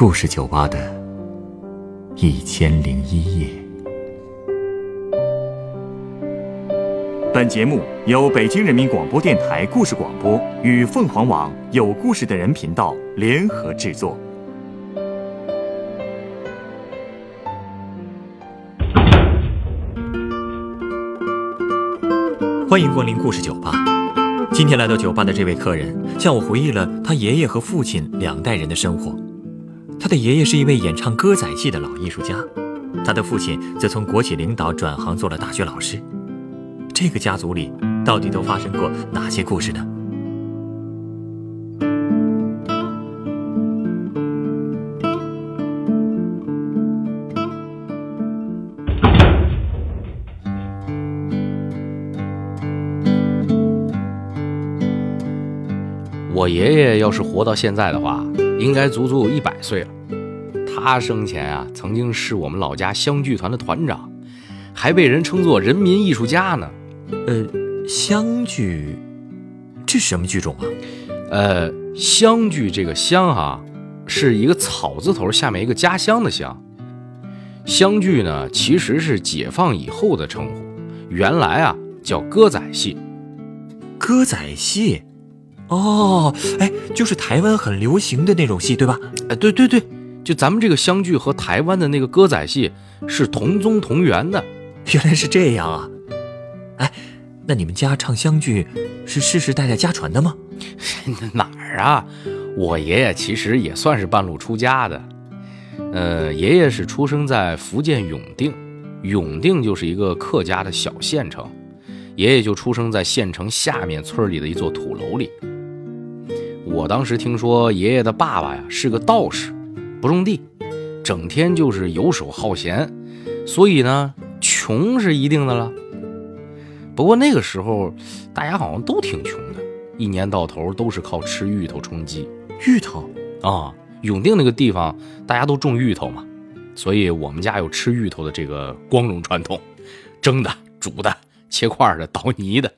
故事酒吧的一千零一夜。本节目由北京人民广播电台故事广播与凤凰网有故事的人频道联合制作。欢迎光临故事酒吧。今天来到酒吧的这位客人，向我回忆了他爷爷和父亲两代人的生活。他的爷爷是一位演唱歌仔戏的老艺术家，他的父亲则从国企领导转行做了大学老师。这个家族里到底都发生过哪些故事呢？我爷爷要是活到现在的话，应该足足有一百岁了。他生前啊，曾经是我们老家湘剧团的团长，还被人称作人民艺术家呢。呃，湘剧，这是什么剧种啊？呃，湘剧这个湘哈，是一个草字头下面一个家乡的乡。湘剧呢，其实是解放以后的称呼，原来啊叫歌仔戏。歌仔戏，哦，哎，就是台湾很流行的那种戏，对吧？哎，对对对，就咱们这个湘剧和台湾的那个歌仔戏是同宗同源的。原来是这样啊！哎，那你们家唱湘剧是世世代代家传的吗？哪儿啊？我爷爷其实也算是半路出家的。呃，爷爷是出生在福建永定，永定就是一个客家的小县城，爷爷就出生在县城下面村里的一座土楼里。我当时听说爷爷的爸爸呀是个道士，不种地，整天就是游手好闲，所以呢，穷是一定的了。不过那个时候，大家好像都挺穷的，一年到头都是靠吃芋头充饥。芋头啊，永定那个地方大家都种芋头嘛，所以我们家有吃芋头的这个光荣传统，蒸的、煮的、切块的、捣泥的。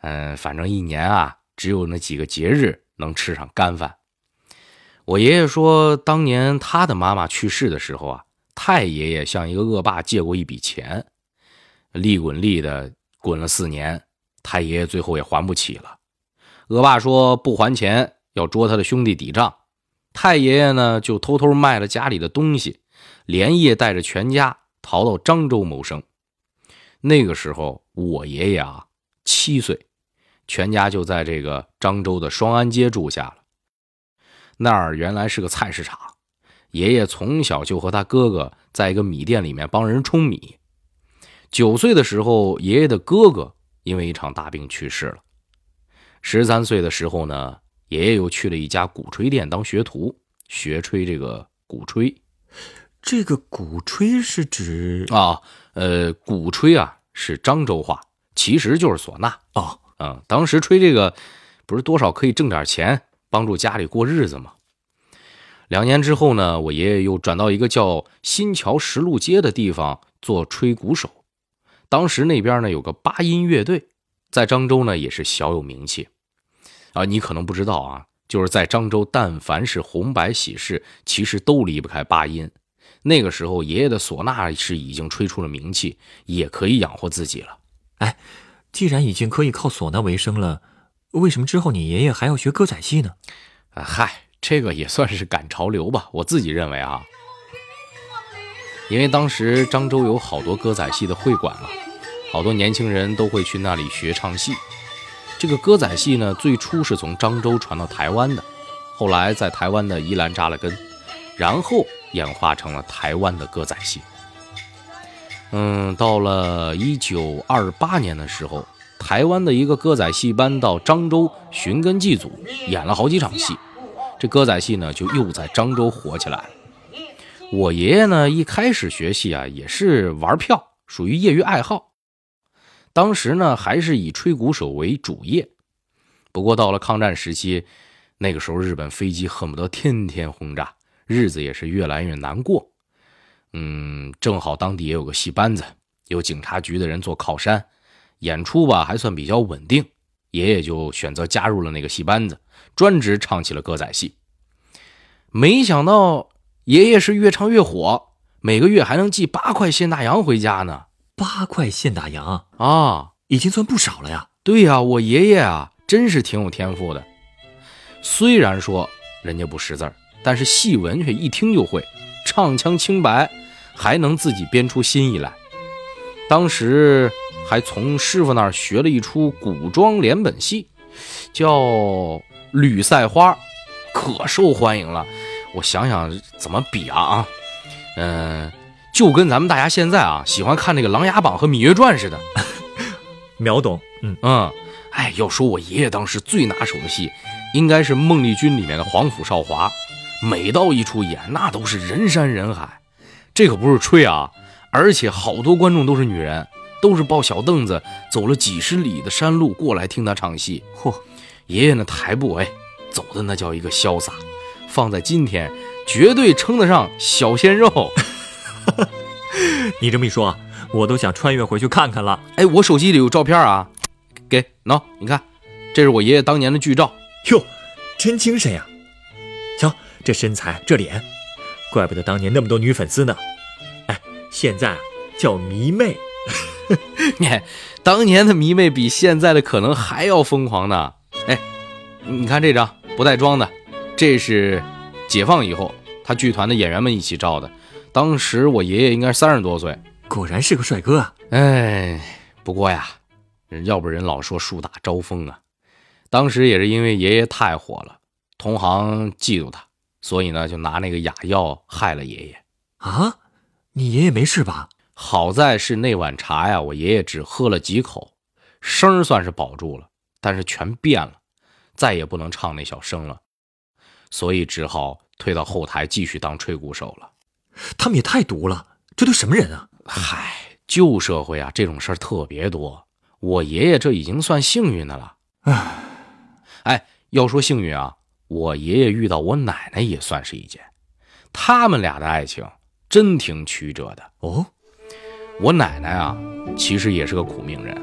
嗯，反正一年啊，只有那几个节日能吃上干饭。我爷爷说，当年他的妈妈去世的时候啊，太爷爷向一个恶霸借过一笔钱，利滚利的。滚了四年，太爷爷最后也还不起了。恶霸说不还钱，要捉他的兄弟抵账。太爷爷呢，就偷偷卖了家里的东西，连夜带着全家逃到漳州谋生。那个时候，我爷爷啊七岁，全家就在这个漳州的双安街住下了。那儿原来是个菜市场，爷爷从小就和他哥哥在一个米店里面帮人冲米。九岁的时候，爷爷的哥哥因为一场大病去世了。十三岁的时候呢，爷爷又去了一家鼓吹店当学徒，学吹这个鼓吹。这个鼓吹是指啊，呃，鼓吹啊是漳州话，其实就是唢呐哦。嗯，当时吹这个，不是多少可以挣点钱，帮助家里过日子吗？两年之后呢，我爷爷又转到一个叫新桥石路街的地方做吹鼓手。当时那边呢有个八音乐队，在漳州呢也是小有名气，啊，你可能不知道啊，就是在漳州，但凡是红白喜事，其实都离不开八音。那个时候，爷爷的唢呐是已经吹出了名气，也可以养活自己了。哎，既然已经可以靠唢呐为生了，为什么之后你爷爷还要学歌仔戏呢？啊，嗨，这个也算是赶潮流吧，我自己认为啊。因为当时漳州有好多歌仔戏的会馆嘛，好多年轻人都会去那里学唱戏。这个歌仔戏呢，最初是从漳州传到台湾的，后来在台湾的宜兰扎了根，然后演化成了台湾的歌仔戏。嗯，到了一九二八年的时候，台湾的一个歌仔戏班到漳州寻根祭祖，演了好几场戏，这歌仔戏呢就又在漳州火起来了。我爷爷呢，一开始学戏啊，也是玩票，属于业余爱好。当时呢，还是以吹鼓手为主业。不过到了抗战时期，那个时候日本飞机恨不得天天轰炸，日子也是越来越难过。嗯，正好当地也有个戏班子，有警察局的人做靠山，演出吧还算比较稳定。爷爷就选择加入了那个戏班子，专职唱起了歌仔戏。没想到。爷爷是越唱越火，每个月还能寄八块现大洋回家呢。八块现大洋啊，已经算不少了呀。对呀，我爷爷啊，真是挺有天赋的。虽然说人家不识字儿，但是戏文却一听就会，唱腔清白，还能自己编出新意来。当时还从师傅那儿学了一出古装连本戏，叫《吕赛花》，可受欢迎了。我想想怎么比啊啊，嗯。就跟咱们大家现在啊喜欢看那个《琅琊榜》和《芈月传》似的，秒懂。嗯嗯，哎，要说我爷爷当时最拿手的戏，应该是《孟丽君》里面的皇甫少华，每到一出演，那都是人山人海。这可不是吹啊，而且好多观众都是女人，都是抱小凳子走了几十里的山路过来听他唱戏。嚯，爷爷那台步，哎，走的那叫一个潇洒，放在今天绝对称得上小鲜肉。你这么一说，我都想穿越回去看看了。哎，我手机里有照片啊，给喏，你看，这是我爷爷当年的剧照。哟，真精神呀！瞧这身材，这脸，怪不得当年那么多女粉丝呢。哎，现在叫迷妹。你当年的迷妹比现在的可能还要疯狂呢。哎，你看这张不带妆的，这是解放以后他剧团的演员们一起照的。当时我爷爷应该三十多岁，果然是个帅哥啊！哎，不过呀，要不人老说树大招风啊。当时也是因为爷爷太火了，同行嫉妒他，所以呢就拿那个哑药害了爷爷。啊，你爷爷没事吧？好在是那碗茶呀，我爷爷只喝了几口，声算是保住了，但是全变了，再也不能唱那小声了，所以只好退到后台继续当吹鼓手了。他们也太毒了，这都什么人啊？嗨，旧社会啊，这种事儿特别多。我爷爷这已经算幸运的了。唉，哎，要说幸运啊，我爷爷遇到我奶奶也算是一件。他们俩的爱情真挺曲折的哦。我奶奶啊，其实也是个苦命人，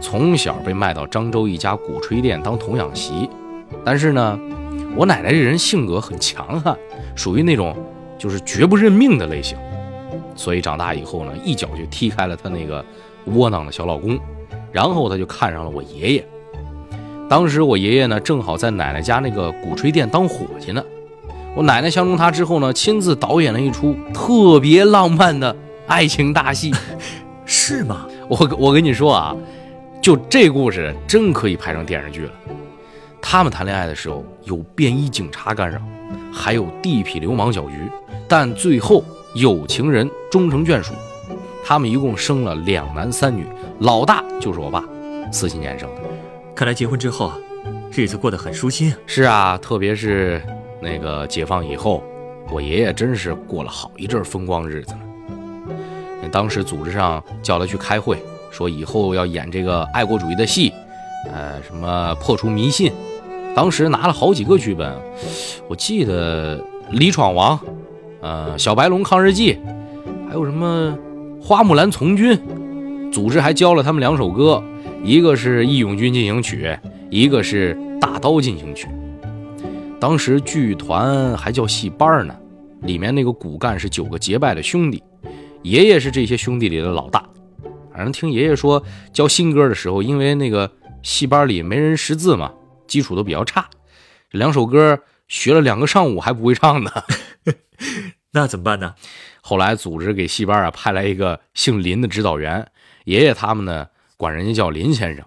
从小被卖到漳州一家鼓吹店当童养媳。但是呢，我奶奶这人性格很强悍，属于那种。就是绝不认命的类型，所以长大以后呢，一脚就踢开了她那个窝囊的小老公，然后她就看上了我爷爷。当时我爷爷呢，正好在奶奶家那个鼓吹店当伙计呢。我奶奶相中他之后呢，亲自导演了一出特别浪漫的爱情大戏，是吗？我我跟你说啊，就这故事真可以拍成电视剧了。他们谈恋爱的时候有便衣警察干扰，还有地痞流氓搅局。但最后有情人终成眷属，他们一共生了两男三女，老大就是我爸，四七年生的。看来结婚之后，日子过得很舒心。是啊，特别是那个解放以后，我爷爷真是过了好一阵风光日子呢。当时组织上叫他去开会，说以后要演这个爱国主义的戏，呃，什么破除迷信。当时拿了好几个剧本，我记得《李闯王》。呃，小白龙抗日记，还有什么花木兰从军？组织还教了他们两首歌，一个是义勇军进行曲，一个是大刀进行曲。当时剧团还叫戏班呢，里面那个骨干是九个结拜的兄弟，爷爷是这些兄弟里的老大。反正听爷爷说，教新歌的时候，因为那个戏班里没人识字嘛，基础都比较差，两首歌学了两个上午还不会唱呢。那怎么办呢？后来组织给戏班啊派来一个姓林的指导员，爷爷他们呢管人家叫林先生。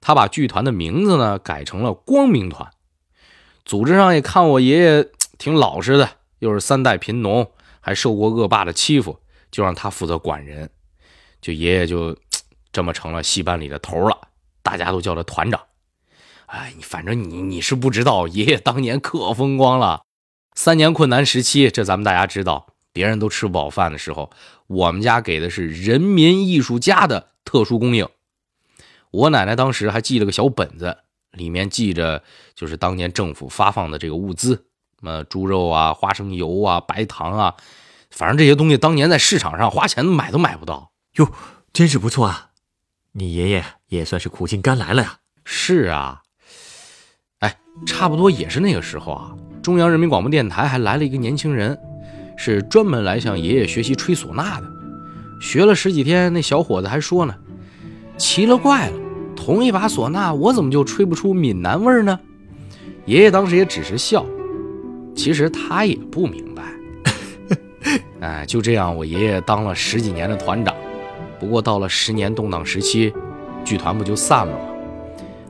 他把剧团的名字呢改成了光明团。组织上也看我爷爷挺老实的，又是三代贫农，还受过恶霸的欺负，就让他负责管人。就爷爷就这么成了戏班里的头了，大家都叫他团长。哎，你反正你你是不知道，爷爷当年可风光了。三年困难时期，这咱们大家知道，别人都吃不饱饭的时候，我们家给的是人民艺术家的特殊供应。我奶奶当时还记了个小本子，里面记着就是当年政府发放的这个物资，什么猪肉啊、花生油啊、白糖啊，反正这些东西当年在市场上花钱买都买不到。哟，真是不错啊！你爷爷也算是苦尽甘来了呀。是啊，哎，差不多也是那个时候啊。中央人民广播电台还来了一个年轻人，是专门来向爷爷学习吹唢呐的。学了十几天，那小伙子还说呢：“奇了怪了，同一把唢呐，我怎么就吹不出闽南味儿呢？”爷爷当时也只是笑，其实他也不明白。哎，就这样，我爷爷当了十几年的团长。不过到了十年动荡时期，剧团不就散了吗？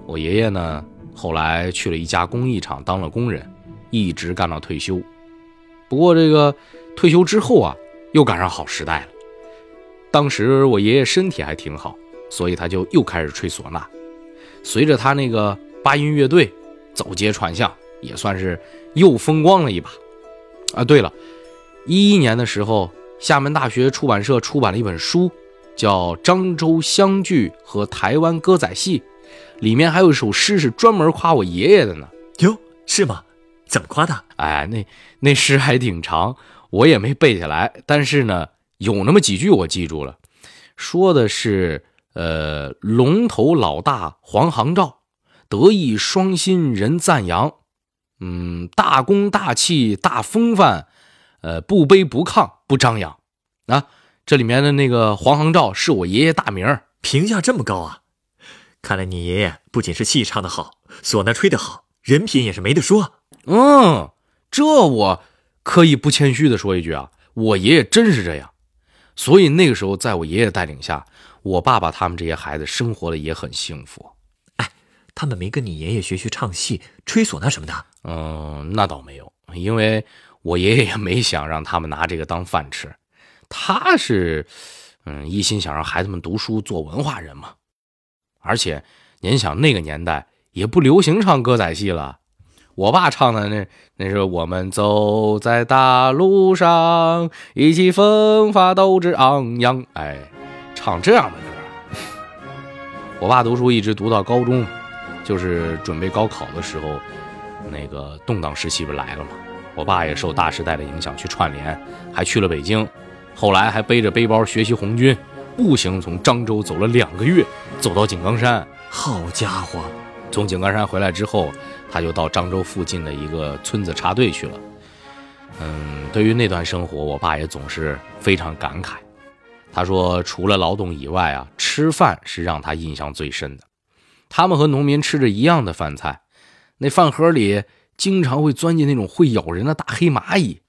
我爷爷呢，后来去了一家工艺厂当了工人，一直干到退休。不过这个退休之后啊，又赶上好时代了。当时我爷爷身体还挺好，所以他就又开始吹唢呐。随着他那个八音乐队走街串巷，也算是又风光了一把。啊，对了，一一年的时候，厦门大学出版社出版了一本书，叫《漳州湘剧和台湾歌仔戏》。里面还有一首诗是专门夸我爷爷的呢。哟，是吗？怎么夸的？哎，那那诗还挺长，我也没背下来。但是呢，有那么几句我记住了，说的是：呃，龙头老大黄航照，德艺双馨人赞扬。嗯，大功大气大风范，呃，不卑不亢不张扬。啊，这里面的那个黄航照是我爷爷大名，评价这么高啊！看来你爷爷不仅是戏唱得好，唢呐吹得好，人品也是没得说。嗯，这我可以不谦虚的说一句啊，我爷爷真是这样。所以那个时候，在我爷爷带领下，我爸爸他们这些孩子生活的也很幸福。哎，他们没跟你爷爷学学唱戏、吹唢呐什么的？嗯，那倒没有，因为我爷爷也没想让他们拿这个当饭吃，他是，嗯，一心想让孩子们读书做文化人嘛。而且，您想那个年代也不流行唱歌仔戏了，我爸唱的那那是我们走在大路上，意气风发斗志昂扬，哎，唱这样的歌。我爸读书一直读到高中，就是准备高考的时候，那个动荡时期不来了吗？我爸也受大时代的影响去串联，还去了北京，后来还背着背包学习红军。步行从漳州走了两个月，走到井冈山。好家伙！从井冈山回来之后，他就到漳州附近的一个村子插队去了。嗯，对于那段生活，我爸也总是非常感慨。他说，除了劳动以外啊，吃饭是让他印象最深的。他们和农民吃着一样的饭菜，那饭盒里经常会钻进那种会咬人的大黑蚂蚁，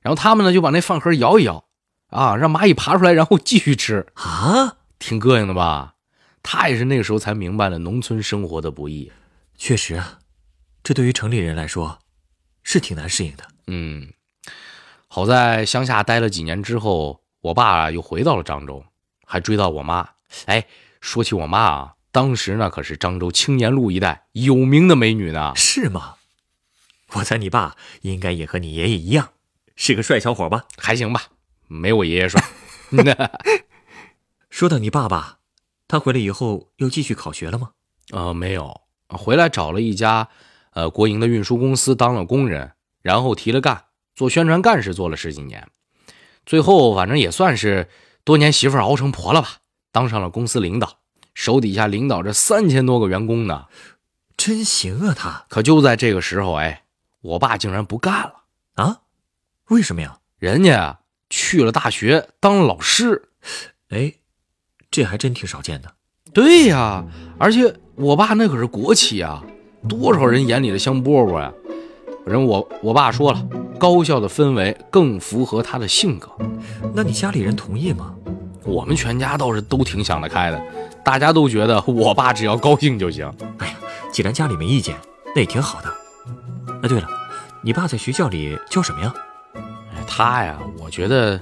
然后他们呢就把那饭盒摇一摇。啊，让蚂蚁爬出来，然后继续吃啊，挺膈应的吧？他也是那个时候才明白了农村生活的不易。确实啊，这对于城里人来说是挺难适应的。嗯，好在乡下待了几年之后，我爸又回到了漳州，还追到我妈。哎，说起我妈啊，当时那可是漳州青年路一带有名的美女呢。是吗？我猜你爸应该也和你爷爷一样，是个帅小伙吧？还行吧。没我爷爷帅。说到你爸爸，他回来以后又继续考学了吗？呃，没有，回来找了一家呃国营的运输公司当了工人，然后提了干，做宣传干事做了十几年，最后反正也算是多年媳妇熬成婆了吧，当上了公司领导，手底下领导着三千多个员工呢，真行啊！他可就在这个时候，哎，我爸竟然不干了啊？为什么呀？人家。去了大学当老师，哎，这还真挺少见的。对呀，而且我爸那可是国企啊，多少人眼里的香饽饽呀。反正我我爸说了，高校的氛围更符合他的性格。那你家里人同意吗？我们全家倒是都挺想得开的，大家都觉得我爸只要高兴就行。哎呀，既然家里没意见，那也挺好的。哎，对了，你爸在学校里叫什么呀？他呀，我觉得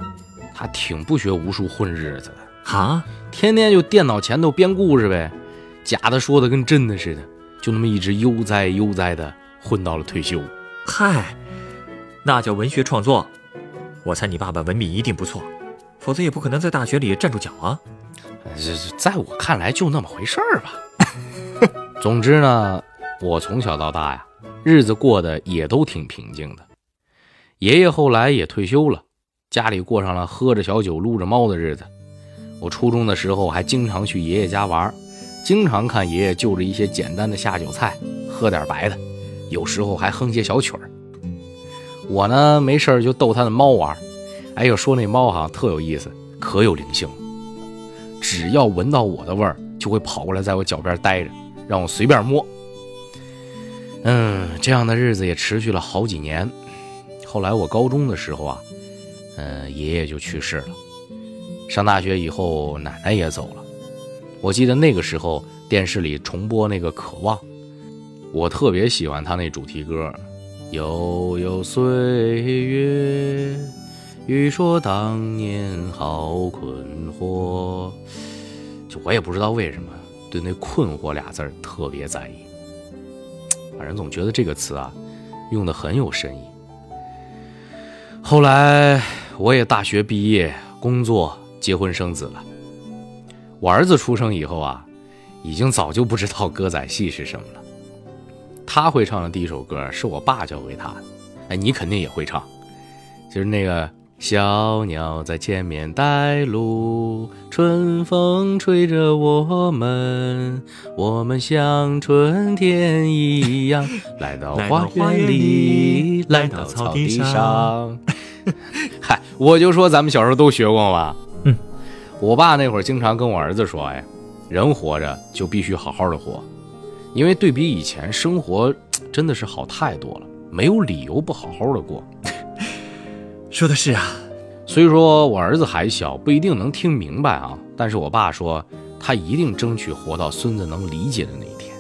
他挺不学无术混日子的啊，天天就电脑前头编故事呗，假的说的跟真的似的，就那么一直悠哉悠哉的混到了退休。嗨，那叫文学创作。我猜你爸爸文笔一定不错，否则也不可能在大学里站住脚啊。这在我看来就那么回事儿吧。总之呢，我从小到大呀，日子过得也都挺平静的。爷爷后来也退休了，家里过上了喝着小酒、撸着猫的日子。我初中的时候还经常去爷爷家玩，经常看爷爷就着一些简单的下酒菜，喝点白的，有时候还哼些小曲儿。我呢没事就逗他的猫玩，哎呦，说那猫哈特有意思，可有灵性。只要闻到我的味儿，就会跑过来在我脚边待着，让我随便摸。嗯，这样的日子也持续了好几年。后来我高中的时候啊，嗯，爷爷就去世了。上大学以后，奶奶也走了。我记得那个时候电视里重播那个《渴望》，我特别喜欢他那主题歌。悠悠岁月，欲说当年好困惑。就我也不知道为什么对那“困惑”俩字儿特别在意，反正总觉得这个词啊用的很有深意。后来我也大学毕业，工作。结婚生子了，我儿子出生以后啊，已经早就不知道歌仔戏是什么了。他会唱的第一首歌是我爸教给他的，哎，你肯定也会唱，就是那个小鸟在前面带路，春风吹着我们，我们像春天一样来到花园里，来到草地上。嗨，我就说咱们小时候都学过嘛。我爸那会儿经常跟我儿子说：“哎，人活着就必须好好的活，因为对比以前，生活真的是好太多了，没有理由不好好的过。”说的是啊，虽说我儿子还小，不一定能听明白啊，但是我爸说他一定争取活到孙子能理解的那一天。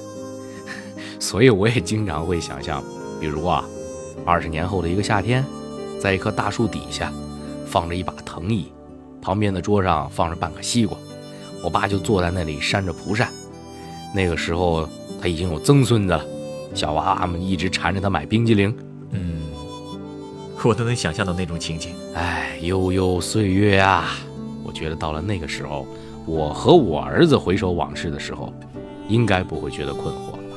所以我也经常会想象，比如啊，二十年后的一个夏天，在一棵大树底下，放着一把藤椅。旁边的桌上放着半个西瓜，我爸就坐在那里扇着蒲扇。那个时候他已经有曾孙子了，小娃娃们一直缠着他买冰激凌。嗯，我都能想象到那种情景。哎，悠悠岁月啊！我觉得到了那个时候，我和我儿子回首往事的时候，应该不会觉得困惑了吧？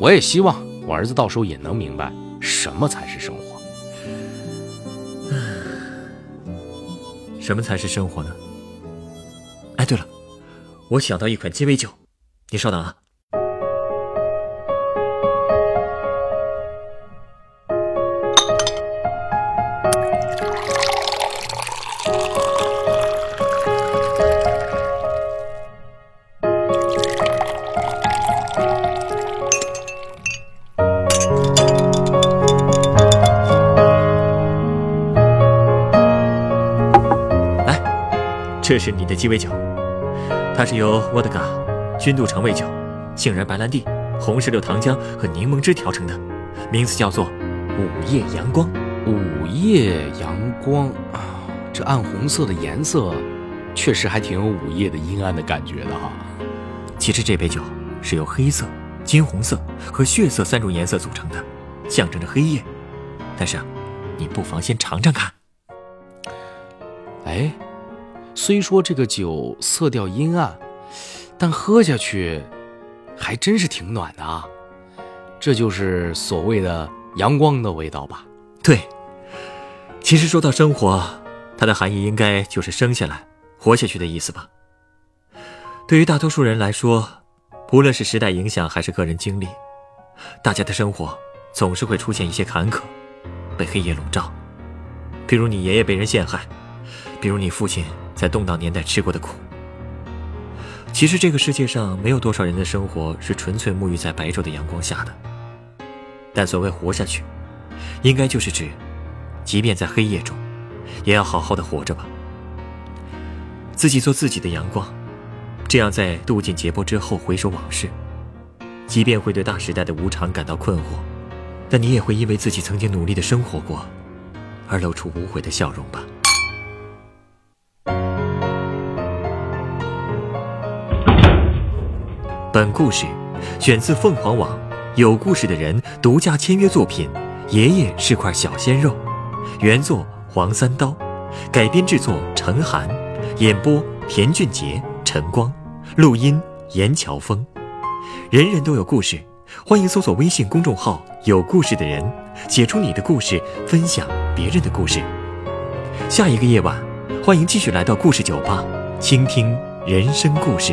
我也希望我儿子到时候也能明白什么才是生活。什么才是生活呢？哎，对了，我想到一款鸡尾酒，你稍等啊。来这是你的鸡尾酒，它是由沃德嘎、君度橙味酒、杏仁白兰地、红石榴糖浆和柠檬汁调成的，名字叫做“午夜阳光”。午夜阳光啊，这暗红色的颜色，确实还挺有午夜的阴暗的感觉的哈。其实这杯酒是由黑色、金红色和血色三种颜色组成的，象征着黑夜。但是啊，你不妨先尝尝看。哎。虽说这个酒色调阴暗，但喝下去还真是挺暖的啊！这就是所谓的阳光的味道吧？对，其实说到生活，它的含义应该就是生下来、活下去的意思吧。对于大多数人来说，无论是时代影响还是个人经历，大家的生活总是会出现一些坎坷，被黑夜笼罩。比如你爷爷被人陷害，比如你父亲。在动荡年代吃过的苦。其实这个世界上没有多少人的生活是纯粹沐浴在白昼的阳光下的。但所谓活下去，应该就是指，即便在黑夜中，也要好好的活着吧。自己做自己的阳光，这样在渡尽劫波之后回首往事，即便会对大时代的无常感到困惑，但你也会因为自己曾经努力的生活过，而露出无悔的笑容吧。本故事选自凤凰网有故事的人独家签约作品《爷爷是块小鲜肉》，原作黄三刀，改编制作陈寒，演播田俊杰、陈光，录音严乔峰。人人都有故事，欢迎搜索微信公众号“有故事的人”，写出你的故事，分享别人的故事。下一个夜晚，欢迎继续来到故事酒吧，倾听人生故事。